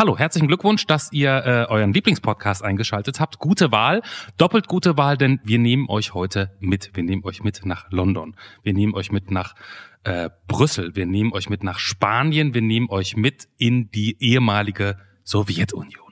Hallo, herzlichen Glückwunsch, dass ihr äh, euren Lieblingspodcast eingeschaltet habt. Gute Wahl, doppelt gute Wahl, denn wir nehmen euch heute mit. Wir nehmen euch mit nach London. Wir nehmen euch mit nach äh, Brüssel. Wir nehmen euch mit nach Spanien. Wir nehmen euch mit in die ehemalige Sowjetunion.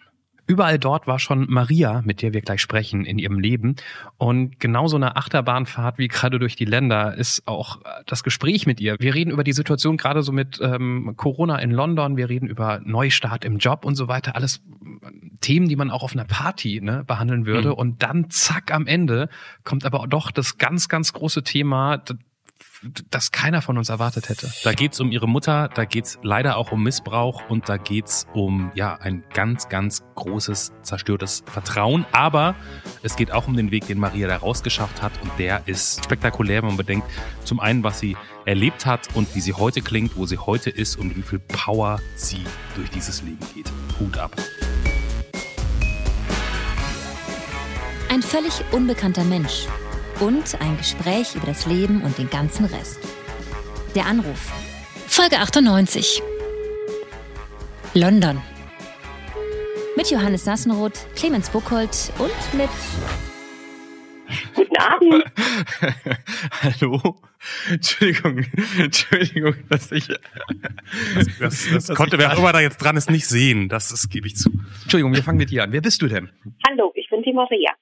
Überall dort war schon Maria, mit der wir gleich sprechen, in ihrem Leben. Und genauso eine Achterbahnfahrt wie gerade durch die Länder ist auch äh, das Gespräch mit ihr. Wir reden über die Situation gerade so mit ähm, Corona in London, wir reden über Neustart im Job und so weiter. Alles äh, Themen, die man auch auf einer Party ne, behandeln würde. Mhm. Und dann zack am Ende kommt aber doch das ganz, ganz große Thema, das keiner von uns erwartet hätte. Da geht's um ihre Mutter, da geht's leider auch um Missbrauch und da geht's um ja ein ganz, ganz großes zerstörtes Vertrauen. Aber es geht auch um den Weg, den Maria da rausgeschafft hat und der ist spektakulär, wenn man bedenkt, zum einen, was sie erlebt hat und wie sie heute klingt, wo sie heute ist und wie viel Power sie durch dieses Leben geht. Hut ab. Ein völlig unbekannter Mensch und ein Gespräch über das Leben und den ganzen Rest. Der Anruf. Folge 98. London. Mit Johannes Sassenroth, Clemens Buchholz und mit Guten Abend. Hallo. Entschuldigung, Entschuldigung, dass ich. Das, das, das konnte wer immer da jetzt dran ist nicht sehen. Das, das gebe ich zu. Entschuldigung, wir fangen mit dir an. Wer bist du denn? Hallo, ich bin die Maria.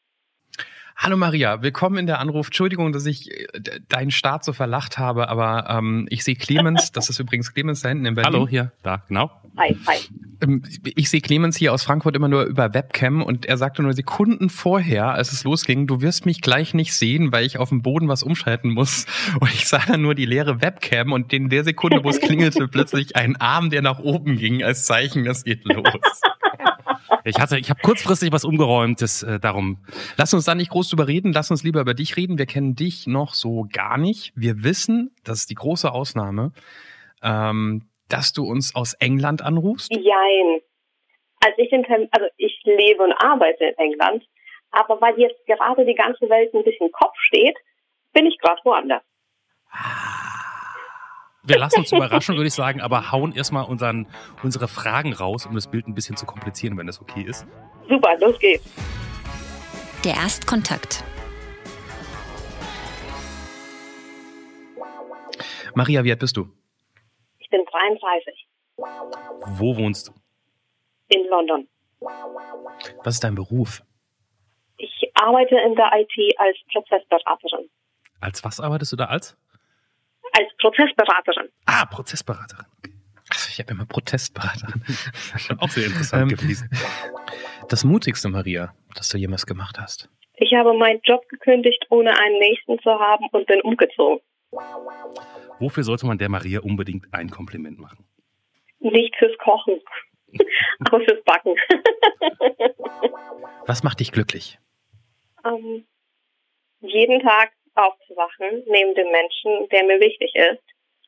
Hallo Maria, willkommen in der Anruf. Entschuldigung, dass ich äh, deinen Start so verlacht habe, aber ähm, ich sehe Clemens, das ist übrigens Clemens da hinten in Berlin. Hallo, hier, da, genau. Hi, hi. Ähm, ich sehe Clemens hier aus Frankfurt immer nur über Webcam und er sagte nur Sekunden vorher, als es losging, du wirst mich gleich nicht sehen, weil ich auf dem Boden was umschalten muss. Und ich sah dann nur die leere Webcam und in der Sekunde, wo es klingelte, plötzlich ein Arm, der nach oben ging, als Zeichen, das geht los. Ich hatte, ich habe kurzfristig was umgeräumt, das, äh, darum. Lass uns da nicht groß drüber reden, lass uns lieber über dich reden. Wir kennen dich noch so gar nicht. Wir wissen, das ist die große Ausnahme, ähm, dass du uns aus England anrufst. Jein. Also ich, also ich lebe und arbeite in England, aber weil jetzt gerade die ganze Welt ein bisschen Kopf steht, bin ich gerade woanders. Ah wir lassen uns überraschen, würde ich sagen, aber hauen erstmal unseren, unsere Fragen raus, um das Bild ein bisschen zu komplizieren, wenn das okay ist. Super, los geht's. Der Erstkontakt. Maria, wie alt bist du? Ich bin 33. Wo wohnst du? In London. Was ist dein Beruf? Ich arbeite in der IT als Prozessberaterin. Als was arbeitest du da als? Als Prozessberaterin. Ah, Prozessberaterin. Also ich habe immer Protestberaterin. auch sehr interessant ähm, gewesen. Das Mutigste, Maria, das du jemals gemacht hast. Ich habe meinen Job gekündigt, ohne einen nächsten zu haben und bin umgezogen. Wofür sollte man der Maria unbedingt ein Kompliment machen? Nicht fürs Kochen, aber fürs Backen. Was macht dich glücklich? Ähm, jeden Tag aufzuwachen neben dem Menschen, der mir wichtig ist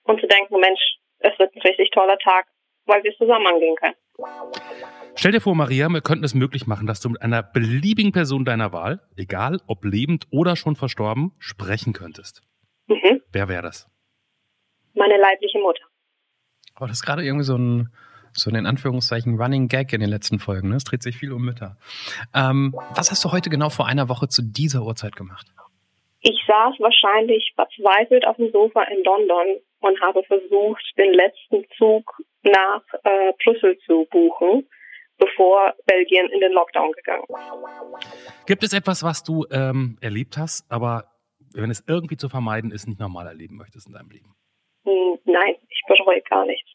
und zu denken, Mensch, es wird ein richtig toller Tag, weil wir zusammen angehen können. Stell dir vor, Maria, wir könnten es möglich machen, dass du mit einer beliebigen Person deiner Wahl, egal ob lebend oder schon verstorben, sprechen könntest. Mhm. Wer wäre das? Meine leibliche Mutter. Aber das ist gerade irgendwie so ein, so ein in Anführungszeichen Running Gag in den letzten Folgen. Ne? Es dreht sich viel um Mütter. Ähm, was hast du heute genau vor einer Woche zu dieser Uhrzeit gemacht? Ich saß wahrscheinlich verzweifelt auf dem Sofa in London und habe versucht, den letzten Zug nach äh, Brüssel zu buchen, bevor Belgien in den Lockdown gegangen ist. Gibt es etwas, was du ähm, erlebt hast, aber wenn es irgendwie zu vermeiden ist, nicht normal erleben möchtest in deinem Leben? Hm, nein, ich bereue gar nichts.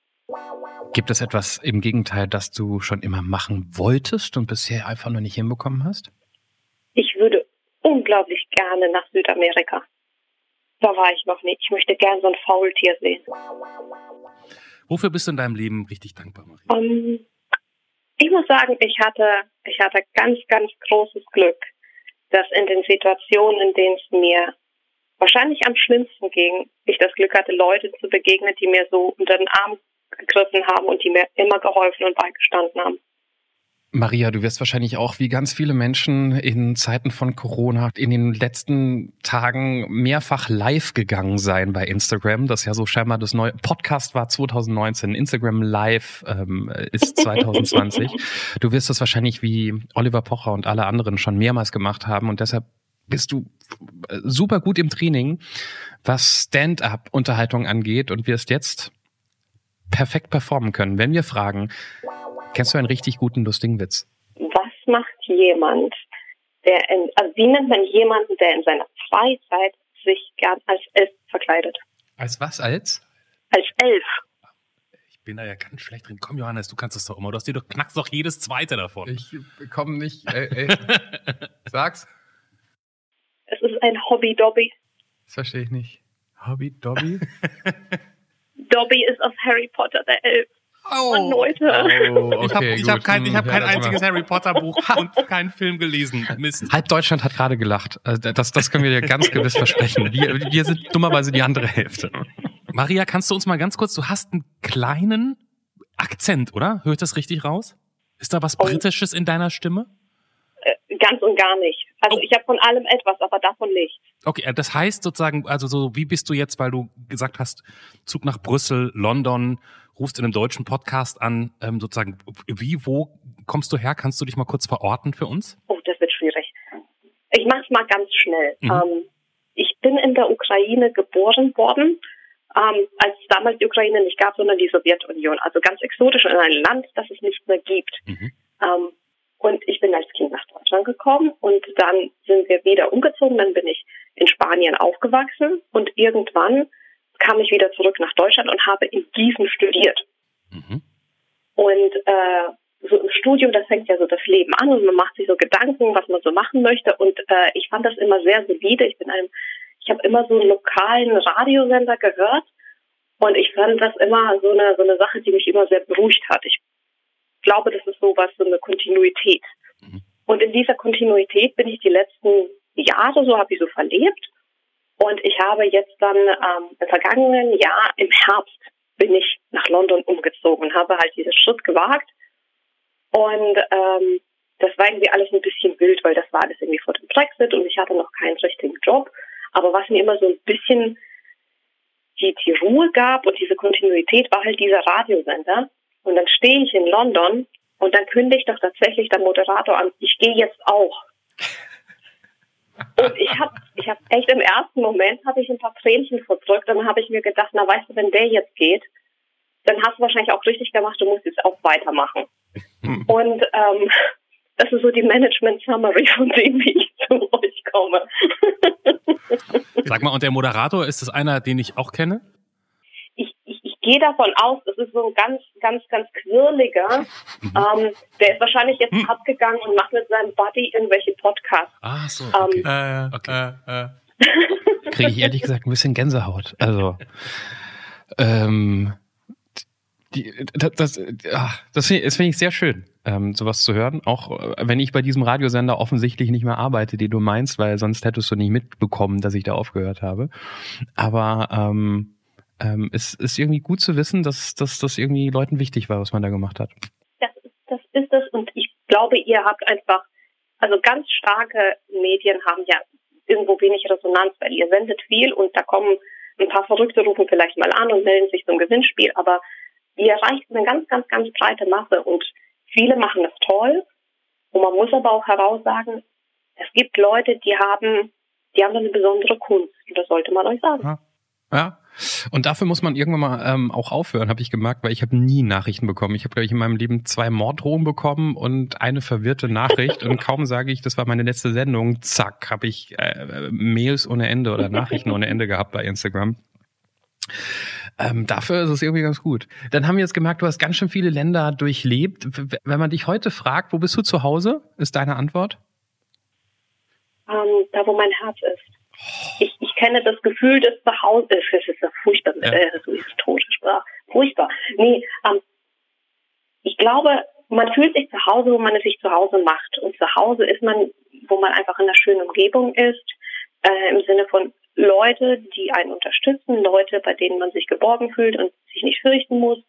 Gibt es etwas im Gegenteil, das du schon immer machen wolltest und bisher einfach nur nicht hinbekommen hast? Ich würde unglaublich gerne nach Südamerika. Da war ich noch nicht. Ich möchte gerne so ein Faultier sehen. Wofür bist du in deinem Leben richtig dankbar, Marie? Um, ähm, ich muss sagen, ich hatte, ich hatte ganz, ganz großes Glück, dass in den Situationen, in denen es mir wahrscheinlich am schlimmsten ging, ich das Glück hatte, Leute zu begegnen, die mir so unter den Arm gegriffen haben und die mir immer geholfen und beigestanden haben. Maria, du wirst wahrscheinlich auch wie ganz viele Menschen in Zeiten von Corona in den letzten Tagen mehrfach live gegangen sein bei Instagram. Das ja so scheinbar das neue Podcast war 2019. Instagram Live ähm, ist 2020. du wirst das wahrscheinlich wie Oliver Pocher und alle anderen schon mehrmals gemacht haben und deshalb bist du äh, super gut im Training, was Stand-up-Unterhaltung angeht und wirst jetzt perfekt performen können. Wenn wir fragen, Kennst du einen richtig guten, lustigen Witz? Was macht jemand, der in, also wie nennt man jemanden, der in seiner Freizeit sich gern als Elf verkleidet? Als was, als? Als Elf. Ich bin da ja ganz schlecht drin. Komm, Johannes, du kannst das doch immer. Du hast dir doch, knackst doch jedes zweite davon. Ich komme nicht. Ey, ey. Sag's. Es ist ein Hobby-Dobby. Das verstehe ich nicht. Hobby-Dobby? Dobby ist aus Harry Potter der Elf. Oh, Leute. Oh, ich habe ich hab kein, ich hab kein einziges Harry Potter Buch und keinen Film gelesen. Mist. Halb Deutschland hat gerade gelacht. Also das, das können wir dir ganz gewiss versprechen. Wir, wir sind dummerweise die andere Hälfte. Maria, kannst du uns mal ganz kurz, du hast einen kleinen Akzent, oder? Hört das richtig raus? Ist da was Oh. Britisches in deiner Stimme? Äh, Ganz und gar nicht. Also Oh. ich habe von allem etwas, aber davon nicht. Okay, äh, das heißt sozusagen, also so, wie bist du jetzt, weil du gesagt hast, Zug nach Brüssel, London, rufst in einem deutschen Podcast an, ähm, sozusagen, wie, wo kommst du her? Kannst du dich mal kurz verorten für uns? Oh, das wird schwierig. Ich mache es mal ganz schnell. Mhm. Ähm, ich bin in der Ukraine geboren worden, ähm, als es damals die Ukraine nicht gab, sondern die Sowjetunion. Also ganz exotisch in ein Land, das es nicht mehr gibt. Mhm. Ähm, und ich bin als Kind nach Deutschland gekommen und dann sind wir wieder umgezogen. Dann bin ich in Spanien aufgewachsen und irgendwann kam ich wieder zurück nach Deutschland und habe in Gießen studiert. Mhm. Und äh, so im Studium, das fängt ja so das Leben an und man macht sich so Gedanken, was man so machen möchte. Und äh, ich fand das immer sehr solide. Ich bin einem, ich habe immer so einen lokalen Radiosender gehört und ich fand das immer so eine so eine Sache, die mich immer sehr beruhigt hat. Ich glaube, das ist sowas, so eine Kontinuität. Mhm. Und in dieser Kontinuität bin ich die letzten Jahre, so habe ich so verlebt. Und ich habe jetzt dann ähm, im vergangenen Jahr im Herbst bin ich nach London umgezogen und habe halt diesen Schritt gewagt. Und ähm, das war irgendwie alles ein bisschen wild, weil das war alles irgendwie vor dem Brexit und ich hatte noch keinen richtigen Job. Aber was mir immer so ein bisschen die, die Ruhe gab und diese Kontinuität war halt dieser Radiosender. Und dann stehe ich in London und dann kündigt doch tatsächlich der Moderator an, ich gehe jetzt auch. Und ich habe ich hab echt im ersten Moment habe ich ein paar Tränchen verdrückt und dann habe ich mir gedacht, na weißt du, wenn der jetzt geht, dann hast du wahrscheinlich auch richtig gemacht, du musst jetzt auch weitermachen. Und ähm, das ist so die Management-Summary von dem, wie ich zu euch komme. Sag mal, und der Moderator, ist das einer, den ich auch kenne? Gehe davon aus, das ist so ein ganz, ganz, ganz quirliger. Ähm, der ist wahrscheinlich jetzt Hm. abgegangen und macht mit seinem Buddy irgendwelche Podcasts. Ah, so, Ähm, okay. Äh, Okay. äh, äh. Kriege ich ehrlich gesagt ein bisschen Gänsehaut. Also, ähm, die, das, das, das finde ich, find ich sehr schön, ähm, sowas zu hören. Auch äh, wenn ich bei diesem Radiosender offensichtlich nicht mehr arbeite, die du meinst, weil sonst hättest du nicht mitbekommen, dass ich da aufgehört habe. Aber ähm, ähm, es ist irgendwie gut zu wissen, dass, dass das irgendwie Leuten wichtig war, was man da gemacht hat. Das, das ist es und ich glaube, ihr habt einfach, also ganz starke Medien haben ja irgendwo wenig Resonanz, weil ihr sendet viel und da kommen ein paar Verrückte rufen vielleicht mal an und melden sich zum Gewinnspiel, aber ihr erreicht eine ganz, ganz, ganz breite Masse und viele machen das toll und man muss aber auch heraussagen, es gibt Leute, die haben, die haben eine besondere Kunst und das sollte man euch sagen. Ja. Und dafür muss man irgendwann mal ähm, auch aufhören, habe ich gemerkt, weil ich habe nie Nachrichten bekommen. Ich habe, glaube ich, in meinem Leben zwei Morddrohungen bekommen und eine verwirrte Nachricht. und kaum sage ich, das war meine letzte Sendung, zack, habe ich äh, Mails ohne Ende oder Nachrichten ohne Ende gehabt bei Instagram. Ähm, dafür ist es irgendwie ganz gut. Dann haben wir jetzt gemerkt, du hast ganz schön viele Länder durchlebt. Wenn man dich heute fragt, wo bist du zu Hause, ist deine Antwort? ähm, da wo mein Herz ist. Ich, ich kenne das Gefühl des Zuhause. Das ist ja furchtbar, Ja. äh, so historische Sprache. Furchtbar. Nee, ähm, ich glaube, man fühlt sich zu Hause, wo man es sich zu Hause macht. Und zu Hause ist man, wo man einfach in einer schönen Umgebung ist, äh, im Sinne von Leute, die einen unterstützen, Leute, bei denen man sich geborgen fühlt und sich nicht fürchten muss.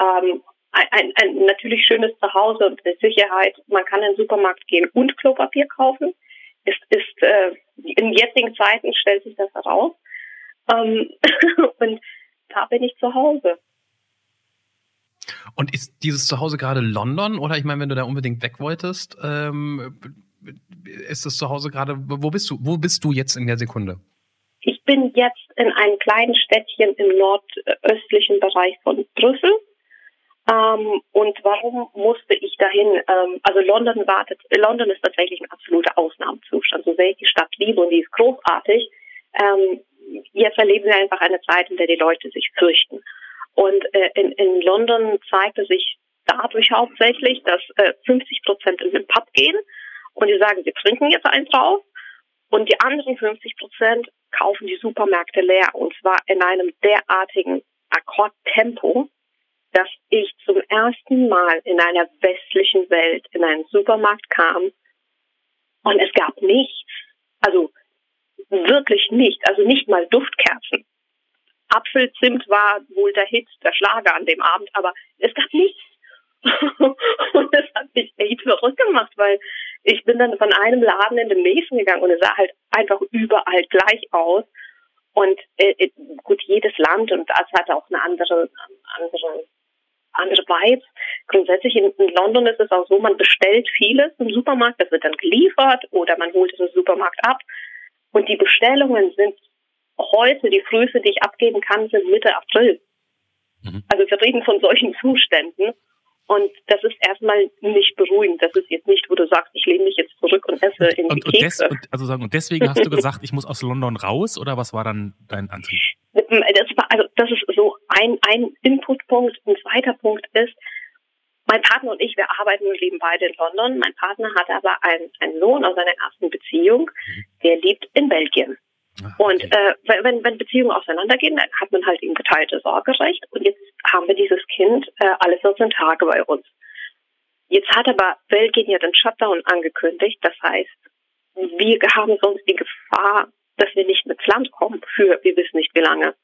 Ähm, ein, ein, ein natürlich schönes Zuhause und Sicherheit. Man kann in den Supermarkt gehen und Klopapier kaufen. Ist, ist äh, in jetzigen Zeiten stellt sich das heraus. Ähm, und da bin ich zu Hause. Und ist dieses Zuhause gerade London oder ich meine, wenn du da unbedingt weg wolltest, ähm, ist das Zuhause gerade, wo bist du, wo bist du jetzt in der Sekunde? Ich bin jetzt in einem kleinen Städtchen im nordöstlichen Bereich von Brüssel. Ähm, und warum musste ich dahin? Ähm, also London wartet, London ist tatsächlich ein absoluter Ausnahmezustand. So sehr ich die Stadt liebe und die ist großartig. Ähm, jetzt erleben wir einfach eine Zeit, in der die Leute sich fürchten. Und äh, in, in London zeigte sich dadurch hauptsächlich, dass äh, 50 Prozent in den Pub gehen und die sagen, sie trinken jetzt eins drauf und die anderen 50 Prozent kaufen die Supermärkte leer und zwar in einem derartigen Akkordtempo, dass ich zum ersten Mal in einer westlichen Welt in einen Supermarkt kam und es gab nichts, also wirklich nicht, also nicht mal Duftkerzen. Apfelzimt war wohl der Hit, der Schlager an dem Abend, aber es gab nichts. und das hat mich echt verrückt gemacht, weil ich bin dann von einem Laden in den nächsten gegangen und es sah halt einfach überall gleich aus. Und äh, äh gut, jedes Land und das hat auch eine andere, andere, andere Vibes. Grundsätzlich in, in London ist es auch so, man bestellt vieles im Supermarkt, das wird dann geliefert oder man holt es im Supermarkt ab. Und die Bestellungen sind heute, die früheste, die ich abgeben kann, sind Mitte April. Mhm. Also wir reden von solchen Zuständen. Und das ist erstmal nicht beruhigend. Das ist jetzt nicht, wo du sagst, ich lehne mich jetzt zurück und esse in und, die Kekse. Und, des, und, also sagen, und deswegen hast du gesagt, ich muss aus London raus oder was war dann dein Antrieb? Das war, also das ist so ein, ein Inputpunkt. Ein zweiter Punkt ist, mein Partner und ich, wir arbeiten und leben beide in London. Mein Partner hat aber einen, einen Sohn aus seiner ersten Beziehung, mhm. der lebt in Belgien. Ah. Und äh, wenn, wenn Beziehungen auseinandergehen, dann hat man halt eben geteilte Sorgerecht. Und jetzt haben wir dieses Kind äh, alle 14 Tage bei uns. Jetzt hat aber Belgien ja den Shutdown angekündigt. Das heißt, wir haben sonst die Gefahr, dass wir nicht ins Land kommen für wir wissen nicht wie lange.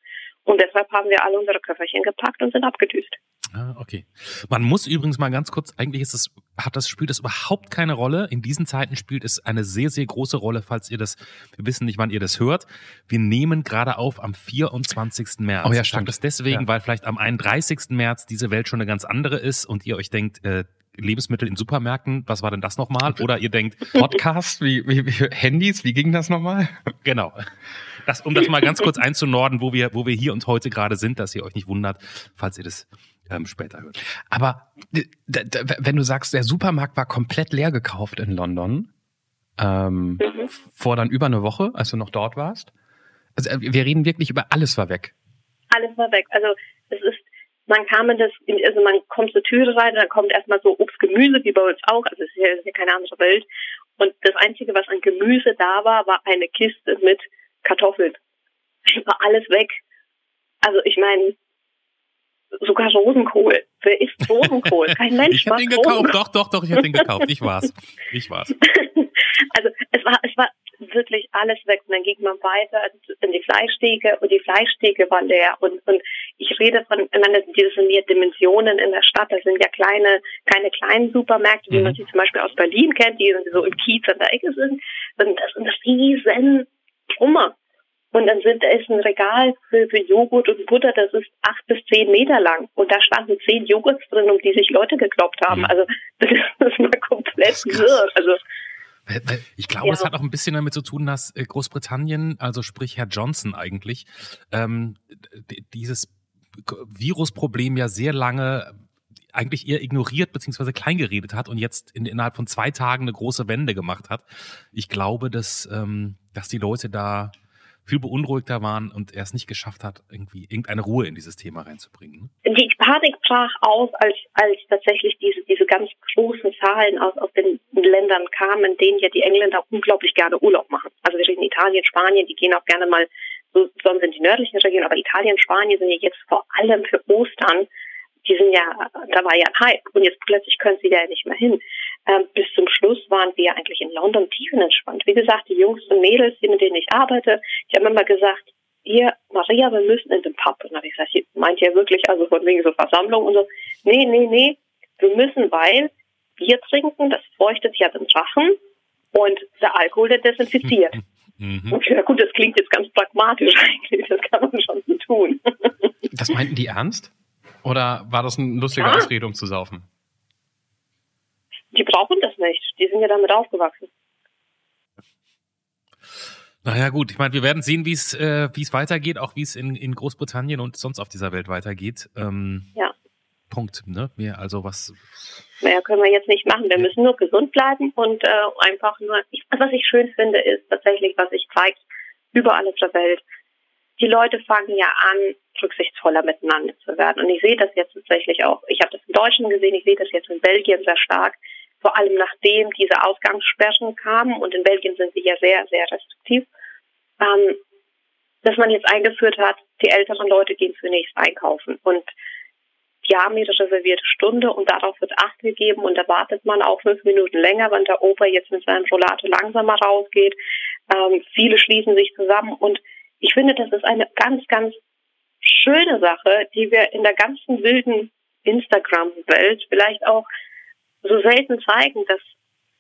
Und deshalb haben wir alle unsere Köfferchen gepackt und sind abgedüst. Ah, okay. Man muss übrigens mal ganz kurz, eigentlich ist es, hat das, spielt das überhaupt keine Rolle. In diesen Zeiten spielt es eine sehr, sehr große Rolle, falls ihr das, wir wissen nicht, wann ihr das hört. Wir nehmen gerade auf am 24. März. Oh ja, stimmt. Das deswegen, ja. weil vielleicht am 31. März diese Welt schon eine ganz andere ist und ihr euch denkt, äh, Lebensmittel in Supermärkten, was war denn das nochmal? Oder ihr denkt, Podcast, wie, wie, wie Handys, wie ging das nochmal? Genau. Das, um das mal ganz kurz einzunorden, wo wir, wo wir hier und heute gerade sind, dass ihr euch nicht wundert, falls ihr das ähm, später hört. Aber wenn du sagst, der Supermarkt war komplett leer gekauft in London, ähm, mhm. vor dann über eine Woche, als du noch dort warst. Also äh, wir reden wirklich über alles war weg. Alles war weg. Also es ist, man kam in das, also man kommt zur Türe rein, dann kommt erstmal so Obst, Gemüse, wie bei uns auch. Also es ist ja, ist ja keine andere Welt. Und das Einzige, was an Gemüse da war, war eine Kiste mit Kartoffeln. War alles weg. Also ich meine, sogar Rosenkohl. Wer isst Rosenkohl? Kein Mensch. ich habe den gekauft. Rosenkohl. Doch, doch, doch, ich habe den gekauft. Ich war's. Ich war's. also es war, es war wirklich alles weg. Und dann ging man weiter in die Fleischtheke und die Fleischtheke war leer. Und, und ich rede von, ich meine, diese sind ja Dimensionen in der Stadt. Das sind ja kleine, keine kleinen Supermärkte, wie mhm. man sie zum Beispiel aus Berlin kennt, die so im Kiez an der Ecke sind. Und das sind riesen Trümmer. Und dann sind, da ist ein Regal für, für Joghurt und Butter, das ist acht bis zehn Meter lang. Und da standen zehn Joghurts drin, um die sich Leute gekloppt haben. Mhm. Also das ist, mal komplett wirr. Also ich glaube, ja. es hat auch ein bisschen damit zu tun, dass äh, Großbritannien, also sprich Herr Johnson eigentlich, ähm, dieses Virusproblem ja sehr lange eigentlich eher ignoriert bzw. kleingeredet hat und jetzt in, innerhalb von zwei Tagen eine große Wende gemacht hat. Ich glaube, dass, ähm, dass die Leute da viel beunruhigter waren und er es nicht geschafft hat, irgendwie irgendeine Ruhe in dieses Thema reinzubringen. Ne? Die Panik brach aus, als, als tatsächlich diese, diese ganz großen Zahlen aus, aus den Ländern kamen, in denen ja die Engländer unglaublich gerne Urlaub machen. Also wir reden Italien, Spanien, die gehen auch gerne mal, so, sonst in die nördlichen Regionen, aber Italien, Spanien sind ja jetzt vor allem für Ostern die sind ja, da war ja ein Hype und jetzt plötzlich können sie da nicht mehr hin. Ähm, bis zum Schluss waren wir eigentlich in London tiefenentspannt. Wie gesagt, die Jungs und Mädels, die mit denen ich arbeite, die haben immer gesagt, hier, Maria, wir müssen in den Pub. Und dann habe ich gesagt, meint ihr wirklich, also von wegen so Versammlung und so? Nee, nee, nee, wir müssen, weil Bier trinken, das feuchtet ja den Drachen und der Alkohol, der desinfiziert. Mhm. Und ja gut, das klingt jetzt ganz pragmatisch eigentlich, das kann man schon so tun. Das meinten die ernst? Oder war das ein lustiger ja. Ausrede, um zu saufen? Die brauchen das nicht. Die sind ja damit aufgewachsen. Naja gut, ich meine, wir werden sehen, wie es äh, wie es weitergeht, auch wie es in, in Großbritannien und sonst auf dieser Welt weitergeht. Ähm, ja. Punkt. Ne? Mehr also was. Naja, können wir jetzt nicht machen. Wir müssen nur gesund bleiben und äh, einfach nur. Ich, was ich schön finde, ist tatsächlich, was sich zeigt überall auf der Welt. Die Leute fangen ja an, rücksichtsvoller miteinander zu werden. Und ich sehe das jetzt tatsächlich auch. Ich habe das in Deutschland gesehen, ich sehe das jetzt in Belgien sehr stark vor allem nachdem diese Ausgangssperren kamen, und in Belgien sind sie ja sehr, sehr restriktiv, ähm, dass man jetzt eingeführt hat, die älteren Leute gehen zunächst einkaufen und die haben ihre reservierte Stunde und darauf wird Acht gegeben und da wartet man auch fünf Minuten länger, wenn der Opa jetzt mit seinem Rollator langsamer rausgeht. Ähm, viele schließen sich zusammen und ich finde, das ist eine ganz, ganz schöne Sache, die wir in der ganzen wilden Instagram-Welt vielleicht auch so selten zeigen, dass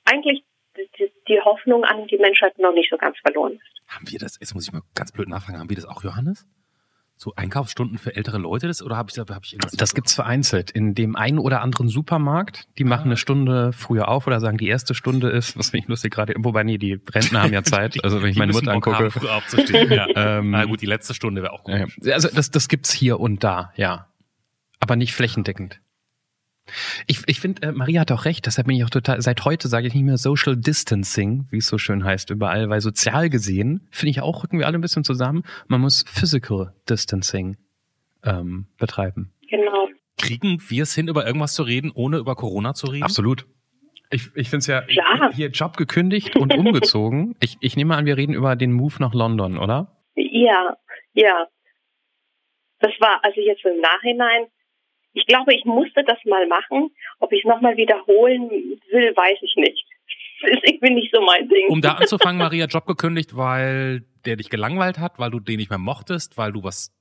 eigentlich die, die Hoffnung an die Menschheit noch nicht so ganz verloren ist. Haben wir das, jetzt muss ich mal ganz blöd nachfragen, haben wir das auch, Johannes? So Einkaufsstunden für ältere Leute das oder habe ich, hab ich? Das gibt's vereinzelt. In dem einen oder anderen Supermarkt, die machen ah. eine Stunde früher auf oder sagen, die erste Stunde ist, was finde ich lustig gerade, wobei nee, die Rentner haben ja Zeit. Also wenn ich meine Mutter angucke. Haben, früh aufzustehen. ja. ähm, Na gut, die letzte Stunde wäre auch gut. Also das, das gibt's hier und da, ja. Aber nicht flächendeckend. Ich, ich finde, äh, Maria hat auch recht, deshalb bin ich auch total, seit heute sage ich nicht mehr Social Distancing, wie es so schön heißt überall, weil sozial gesehen, finde ich auch, rücken wir alle ein bisschen zusammen, man muss Physical Distancing ähm, betreiben. Genau. Kriegen wir es hin, über irgendwas zu reden, ohne über Corona zu reden? Absolut. Ich, ich finde es ja Klar. hier Job gekündigt und umgezogen. ich, ich nehme an, wir reden über den Move nach London, oder? Ja, ja. Das war also jetzt im Nachhinein ich glaube, ich musste das mal machen. Ob ich es nochmal wiederholen will, weiß ich nicht. Das ist irgendwie nicht so mein Ding. Um da anzufangen, Maria, Job gekündigt, weil der dich gelangweilt hat, weil du den nicht mehr mochtest, weil du was,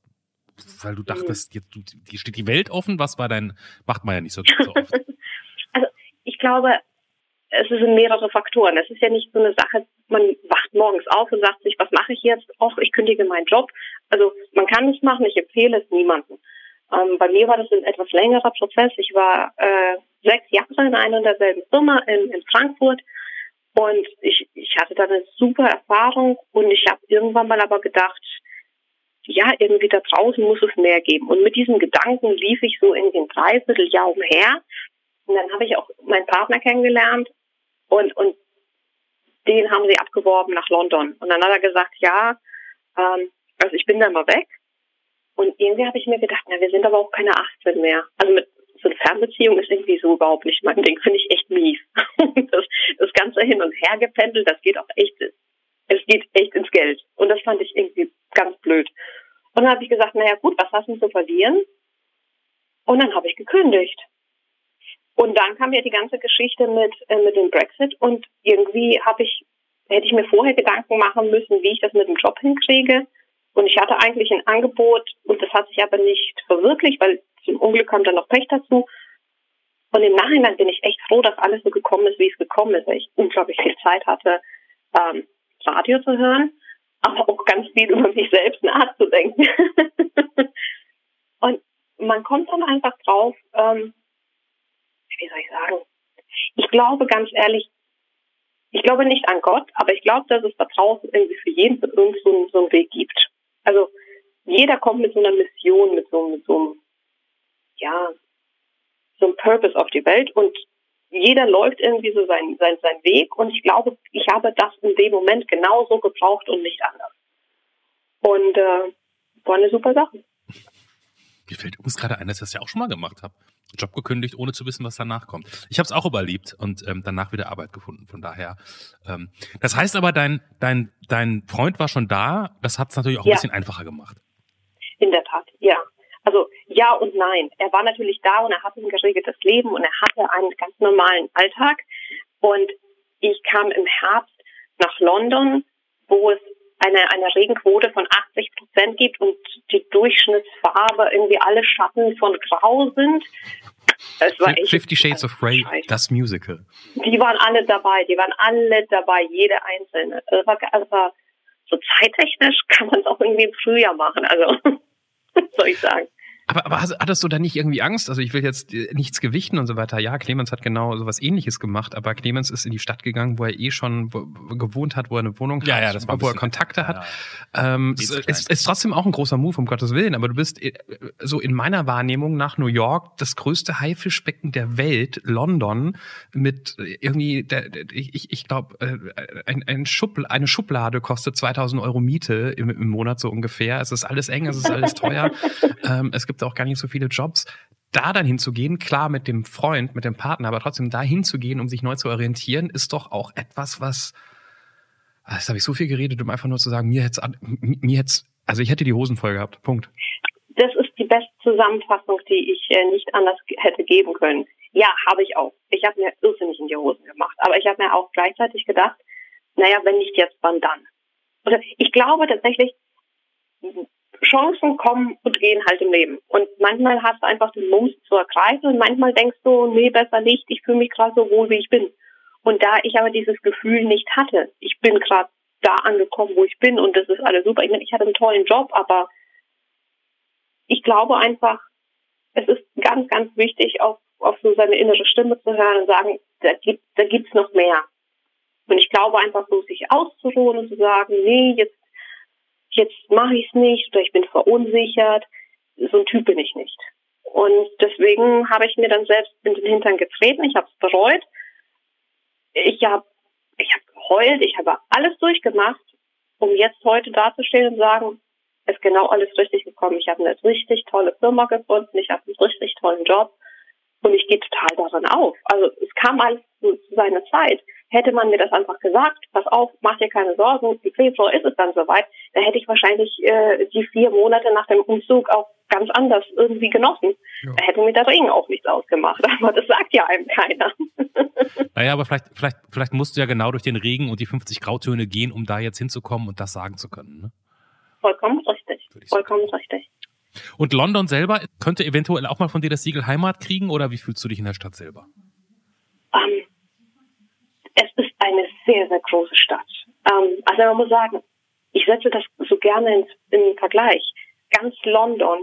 weil du dachtest, jetzt, hier steht die Welt offen. Was war dein, macht man ja nicht so, so oft. also, ich glaube, es sind mehrere Faktoren. Es ist ja nicht so eine Sache, man wacht morgens auf und sagt sich, was mache ich jetzt? Och, ich kündige meinen Job. Also, man kann es machen, ich empfehle es niemandem. Ähm, bei mir war das ein etwas längerer Prozess. Ich war äh, sechs Jahre in einer und derselben Firma in, in Frankfurt und ich, ich hatte da eine super Erfahrung und ich habe irgendwann mal aber gedacht, ja, irgendwie da draußen muss es mehr geben. Und mit diesem Gedanken lief ich so in den Dreivierteljahr umher. Und dann habe ich auch meinen Partner kennengelernt und, und den haben sie abgeworben nach London. Und dann hat er gesagt, ja, ähm, also ich bin da mal weg. Und irgendwie habe ich mir gedacht, na, wir sind aber auch keine 18 mehr. Also mit so eine Fernbeziehung ist irgendwie so überhaupt nicht mein Ding. Finde ich echt mies. das, das ganze Hin und Her gependelt, das geht auch echt, es geht echt ins Geld. Und das fand ich irgendwie ganz blöd. Und dann habe ich gesagt, naja gut, was hast du zu verlieren? Und dann habe ich gekündigt. Und dann kam ja die ganze Geschichte mit, äh, mit dem Brexit und irgendwie habe ich, hätte ich mir vorher Gedanken machen müssen, wie ich das mit dem Job hinkriege. Und ich hatte eigentlich ein Angebot und das hat sich aber nicht verwirklicht, weil zum Unglück kam dann noch Pech dazu. Und im Nachhinein bin ich echt froh, dass alles so gekommen ist, wie es gekommen ist, weil ich unglaublich viel Zeit hatte, ähm, Radio zu hören, aber auch ganz viel über mich selbst nachzudenken. und man kommt dann einfach drauf, ähm, wie soll ich sagen, ich glaube ganz ehrlich, ich glaube nicht an Gott, aber ich glaube, dass es da draußen irgendwie für jeden irgend so, so einen Weg gibt. Also jeder kommt mit so einer Mission, mit so, mit so einem, ja, so einem Purpose auf die Welt und jeder läuft irgendwie so seinen sein, sein Weg und ich glaube, ich habe das in dem Moment genauso gebraucht und nicht anders. Und äh, war eine super Sache. Mir fällt übrigens gerade ein, dass ich das ja auch schon mal gemacht habe. Job gekündigt, ohne zu wissen, was danach kommt. Ich habe es auch überlebt und ähm, danach wieder Arbeit gefunden. Von daher. Ähm, das heißt aber, dein, dein, dein Freund war schon da. Das hat es natürlich auch ja. ein bisschen einfacher gemacht. In der Tat, ja. Also ja und nein. Er war natürlich da und er hatte ein geregeltes Leben und er hatte einen ganz normalen Alltag. Und ich kam im Herbst nach London, wo es eine, eine Regenquote von 80 Prozent gibt und die Durchschnittsfarbe irgendwie alle Schatten von Grau sind. Es war echt, Fifty Shades of Grey, das Musical. Die waren alle dabei, die waren alle dabei, jede einzelne. Es war, es war so zeittechnisch kann man es auch irgendwie im Frühjahr machen, also soll ich sagen. Aber, aber hattest du da nicht irgendwie Angst? Also ich will jetzt äh, nichts gewichten und so weiter. Ja, Clemens hat genau so was ähnliches gemacht, aber Clemens ist in die Stadt gegangen, wo er eh schon gewohnt hat, wo er eine Wohnung ja, hat, ja, das war wo er Kontakte hat. Ja. Ähm, es ist, ist trotzdem auch ein großer Move, um Gottes Willen, aber du bist äh, so in meiner Wahrnehmung nach New York das größte Haifischbecken der Welt, London, mit äh, irgendwie, der, ich, ich glaube, ein, ein Schubl eine Schublade kostet 2000 Euro Miete im, im Monat so ungefähr. Es ist alles eng, es ist alles teuer. ähm, es gibt gibt auch gar nicht so viele Jobs. Da dann hinzugehen, klar mit dem Freund, mit dem Partner, aber trotzdem da hinzugehen, um sich neu zu orientieren, ist doch auch etwas, was, ah, das habe ich so viel geredet, um einfach nur zu sagen, mir jetzt, mir jetzt, also ich hätte die Hosen voll gehabt. Punkt. Das ist die beste Zusammenfassung, die ich äh, nicht anders hätte geben können. Ja, habe ich auch. Ich habe mir irrsinnig in die Hosen gemacht. Aber ich habe mir auch gleichzeitig gedacht, naja, wenn nicht jetzt, wann dann? Oder ich glaube tatsächlich, Chancen kommen und gehen halt im Leben. Und manchmal hast du einfach den Mumm zu ergreifen und manchmal denkst du, nee, besser nicht, ich fühle mich gerade so wohl, wie ich bin. Und da ich aber dieses Gefühl nicht hatte, ich bin gerade da angekommen, wo ich bin und das ist alles super. Ich meine, ich hatte einen tollen Job, aber ich glaube einfach, es ist ganz, ganz wichtig, auf, auf so seine innere Stimme zu hören und sagen, da gibt da gibt's noch mehr. Und ich glaube einfach so, sich auszuruhen und zu sagen, nee, jetzt jetzt mache ich es nicht oder ich bin verunsichert. So ein Typ bin ich nicht. Und deswegen habe ich mir dann selbst in den Hintern getreten. Ich habe es bereut. Ich habe ich hab geheult. Ich habe alles durchgemacht, um jetzt heute dazustehen und sagen, ist genau alles richtig gekommen. Ich habe eine richtig tolle Firma gefunden. Ich habe einen richtig tollen Job. Und ich gehe total daran auf. Also es kam alles zu, zu seiner Zeit. Hätte man mir das einfach gesagt, pass auf, mach dir keine Sorgen, im Februar ist es dann soweit, da hätte ich wahrscheinlich äh, die vier Monate nach dem Umzug auch ganz anders irgendwie genossen. Ja. Da hätte mir der Regen auch nichts ausgemacht, aber das sagt ja einem keiner. Naja, aber vielleicht, vielleicht, vielleicht musst du ja genau durch den Regen und die 50 Grautöne gehen, um da jetzt hinzukommen und das sagen zu können. Ne? Vollkommen richtig. Vollkommen sagen. richtig. Und London selber könnte eventuell auch mal von dir das Siegel Heimat kriegen oder wie fühlst du dich in der Stadt selber? Um, ähm, es ist eine sehr, sehr große Stadt. Um, also man muss sagen, ich setze das so gerne in, in Vergleich. Ganz London,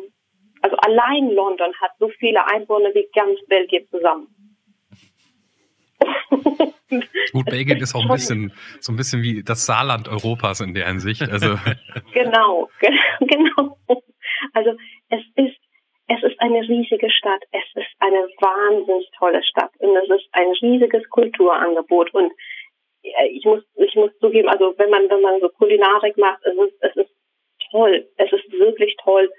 also allein London hat so viele Einwohner wie ganz Belgien zusammen. Gut, Belgien ist auch ein bisschen, so ein bisschen wie das Saarland Europas in der Hinsicht. Also. genau, genau. Also es ist, es ist eine riesige Stadt. Es ist eine wahnsinnig tolle Stadt und es ist ein riesiges Kulturangebot und äh, ich muss, ich muss zugeben, also wenn man, wenn man so Kulinarik macht, es ist, es ist toll. Es ist wirklich toll.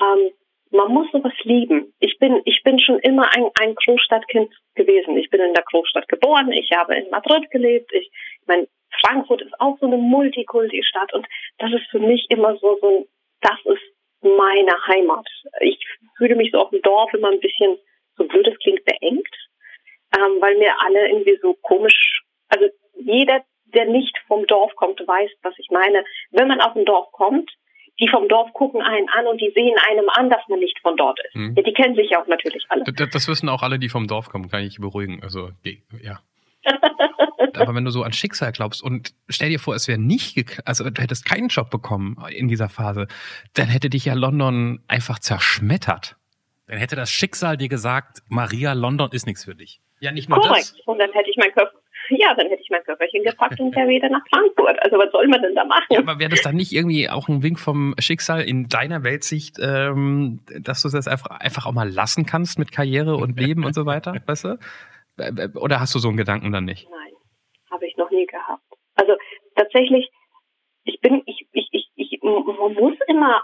Ähm, man muss sowas lieben. Ich bin, ich bin schon immer ein, ein Großstadtkind gewesen. Ich bin in der Großstadt geboren. Ich habe in Madrid gelebt. Ich, ich meine, Frankfurt ist auch so eine Multikulti-Stadt und das ist für mich immer so, so ein, das ist meine Heimat. Ich fühle mich so auf dem Dorf immer ein bisschen, so blöd es klingt, beengt, ähm, weil mir alle irgendwie so komisch, also jeder, der nicht vom Dorf kommt, weiß, was ich meine. Wenn man auf dem Dorf kommt, die vom Dorf gucken einen an und die sehen einem an, dass man nicht von dort ist. Mhm. Ja, die kennen sich ja auch natürlich alle. Das, das, wissen auch alle, die vom Dorf kommen, kann ich beruhigen. Also, ja. Aber wenn du so an Schicksal glaubst und stell dir vor, es wäre nicht, also du hättest keinen Job bekommen in dieser Phase, dann hätte dich ja London einfach zerschmettert. Dann hätte das Schicksal dir gesagt, Maria, London ist nichts für dich. Ja, nicht nur Korrekt. das. Und dann hätte ich mein Köpf ja, dann hätte ich mein Köfferchen gepackt und wäre wieder nach Frankfurt. Also was soll man denn da machen? Ja, aber wäre das dann nicht irgendwie auch ein Wink vom Schicksal in deiner Weltsicht, ähm, dass du das einfach, einfach auch mal lassen kannst mit Karriere und Leben und so weiter, weißt du? Oder hast du so einen Gedanken dann nicht? Nein, habe ich noch nie gehabt. Also tatsächlich, ich bin, ich, ich, ich, ich muss immer,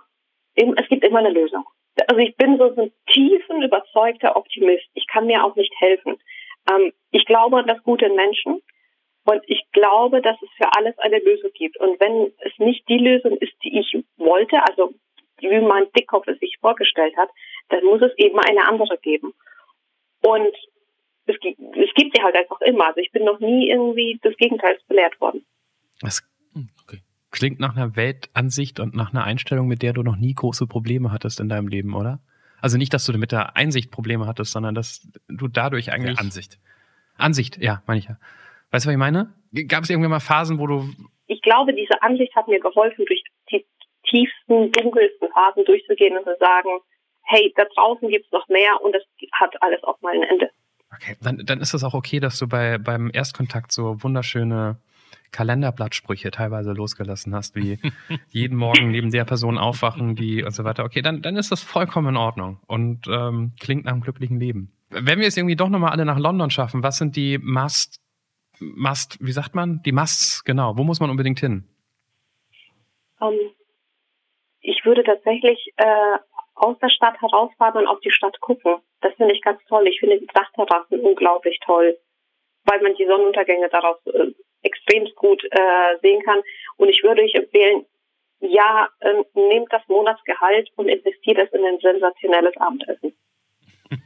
es gibt immer eine Lösung. Also ich bin so ein tiefen, überzeugter Optimist. Ich kann mir auch nicht helfen. Ähm, ich glaube an das Gute in Menschen und ich glaube, dass es für alles eine Lösung gibt. Und wenn es nicht die Lösung ist, die ich wollte, also wie mein Dickkopf es sich vorgestellt hat, dann muss es eben eine andere geben. Und es gibt, es gibt sie halt einfach immer. Also ich bin noch nie irgendwie des Gegenteils belehrt worden. Das, okay. Klingt nach einer Weltansicht und nach einer Einstellung, mit der du noch nie große Probleme hattest in deinem Leben, oder? Also nicht, dass du mit der Einsicht Probleme hattest, sondern dass du dadurch eigentlich. Der Ansicht. Ansicht, ja, meine ich ja. Weißt du, was ich meine? Gab es irgendwann mal Phasen, wo du. Ich glaube, diese Ansicht hat mir geholfen, durch die tiefsten, dunkelsten Phasen durchzugehen und zu sagen, hey, da draußen gibt's noch mehr und das hat alles auch mal ein Ende. Okay, dann, dann ist es auch okay, dass du bei, beim Erstkontakt so wunderschöne Kalenderblattsprüche teilweise losgelassen hast, wie jeden Morgen neben der Person aufwachen, die und so weiter. Okay, dann, dann ist das vollkommen in Ordnung und ähm, klingt nach einem glücklichen Leben. Wenn wir es irgendwie doch nochmal alle nach London schaffen, was sind die Must, Must, wie sagt man? Die Musts, genau. Wo muss man unbedingt hin? Um, ähm, ich würde tatsächlich äh, aus der Stadt herausfahren und auf die Stadt gucken. Das finde ich ganz toll. Ich finde die Dachterrassen unglaublich toll, weil man die Sonnenuntergänge daraus äh, extrem gut äh, sehen kann. Und ich würde euch empfehlen, ja, äh, nehmt das Monatsgehalt und investiert es in ein sensationelles Abendessen.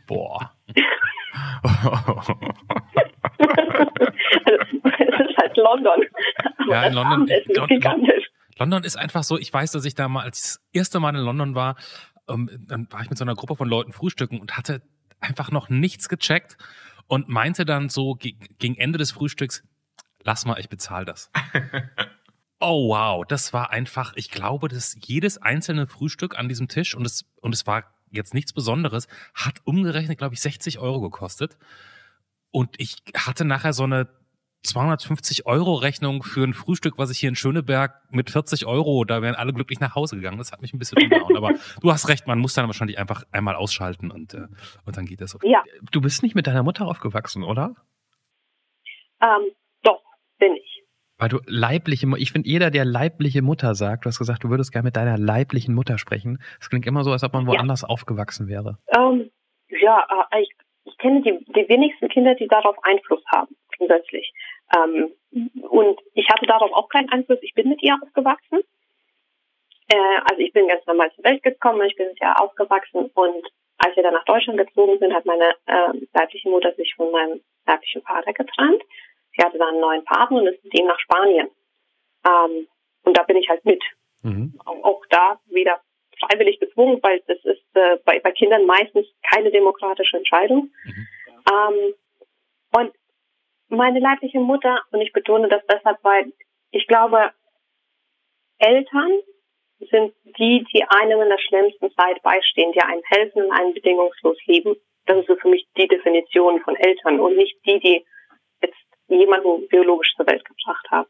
Boah. also, es ist halt London. Aber ja, in London, London, London ist einfach so, ich weiß, dass ich da mal, als das erste Mal in London war, ähm, dann war ich mit so einer Gruppe von Leuten frühstücken und hatte einfach noch nichts gecheckt und meinte dann so gegen Ende des Frühstücks, lass mal, ich bezahle das. oh wow, das war einfach, ich glaube, dass jedes einzelne Frühstück an diesem Tisch und es, und es war jetzt nichts Besonderes, hat umgerechnet, glaube ich, 60 Euro gekostet. Und ich hatte nachher so eine 250 Euro Rechnung für ein Frühstück, was ich hier in Schöneberg mit 40 Euro, da wären alle glücklich nach Hause gegangen. Das hat mich ein bisschen umgehauen. Aber du hast recht, man muss dann wahrscheinlich einfach einmal ausschalten und, äh, und dann geht das okay. Ja. Du bist nicht mit deiner Mutter aufgewachsen, oder? Ähm, doch, bin ich. Weil du leibliche, ich finde, jeder, der leibliche Mutter sagt, du hast gesagt, du würdest gerne mit deiner leiblichen Mutter sprechen. Das klingt immer so, als ob man woanders ja. aufgewachsen wäre. Ähm, ja, äh, ich, ich kenne die, die wenigsten Kinder, die darauf Einfluss haben, grundsätzlich. Ähm, und ich hatte darauf auch keinen Einfluss. Ich bin mit ihr aufgewachsen. Äh, also ich bin ganz normal zur Welt gekommen, ich bin mit ihr aufgewachsen und als wir dann nach Deutschland gezogen sind, hat meine äh, leibliche Mutter sich von meinem leiblichen Vater getrennt. Sie hatte dann einen neuen Partner und ist mit ihm nach Spanien. Ähm, und da bin ich halt mit. Mhm. Auch da wieder freiwillig gezwungen, weil das ist äh, bei, bei Kindern meistens keine demokratische Entscheidung. Mhm. Ähm, und meine leibliche Mutter, und ich betone das deshalb, weil ich glaube, Eltern sind die, die einem in der schlimmsten Zeit beistehen, die einem helfen und einen bedingungslos lieben. Das ist so für mich die Definition von Eltern und nicht die, die jetzt jemanden biologisch zur Welt gebracht haben.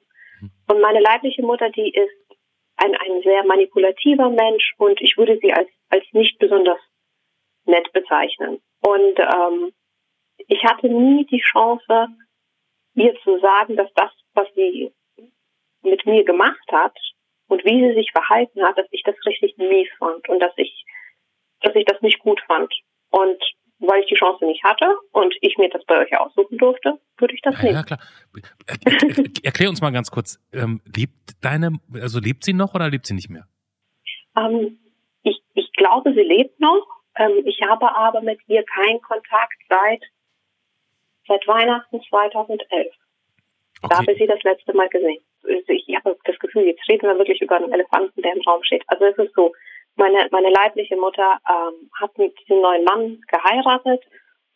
Und meine leibliche Mutter, die ist ein, ein sehr manipulativer Mensch und ich würde sie als, als nicht besonders nett bezeichnen. Und ähm, ich hatte nie die Chance, ihr zu sagen, dass das, was sie mit mir gemacht hat und wie sie sich verhalten hat, dass ich das richtig mies fand und dass ich, dass ich das nicht gut fand. Und weil ich die Chance nicht hatte und ich mir das bei euch aussuchen durfte, würde ich das ja, nehmen. Ja, klar. Erklär uns mal ganz kurz, ähm, lebt deine, also lebt sie noch oder lebt sie nicht mehr? Ähm, ich, ich glaube, sie lebt noch. Ähm, ich habe aber mit ihr keinen Kontakt seit Seit Weihnachten 2011. Okay. Da habe ich sie das letzte Mal gesehen. Also ich habe das Gefühl, jetzt reden wir wirklich über einen Elefanten, der im Raum steht. Also es ist so, meine, meine leibliche Mutter ähm, hat mit diesem neuen Mann geheiratet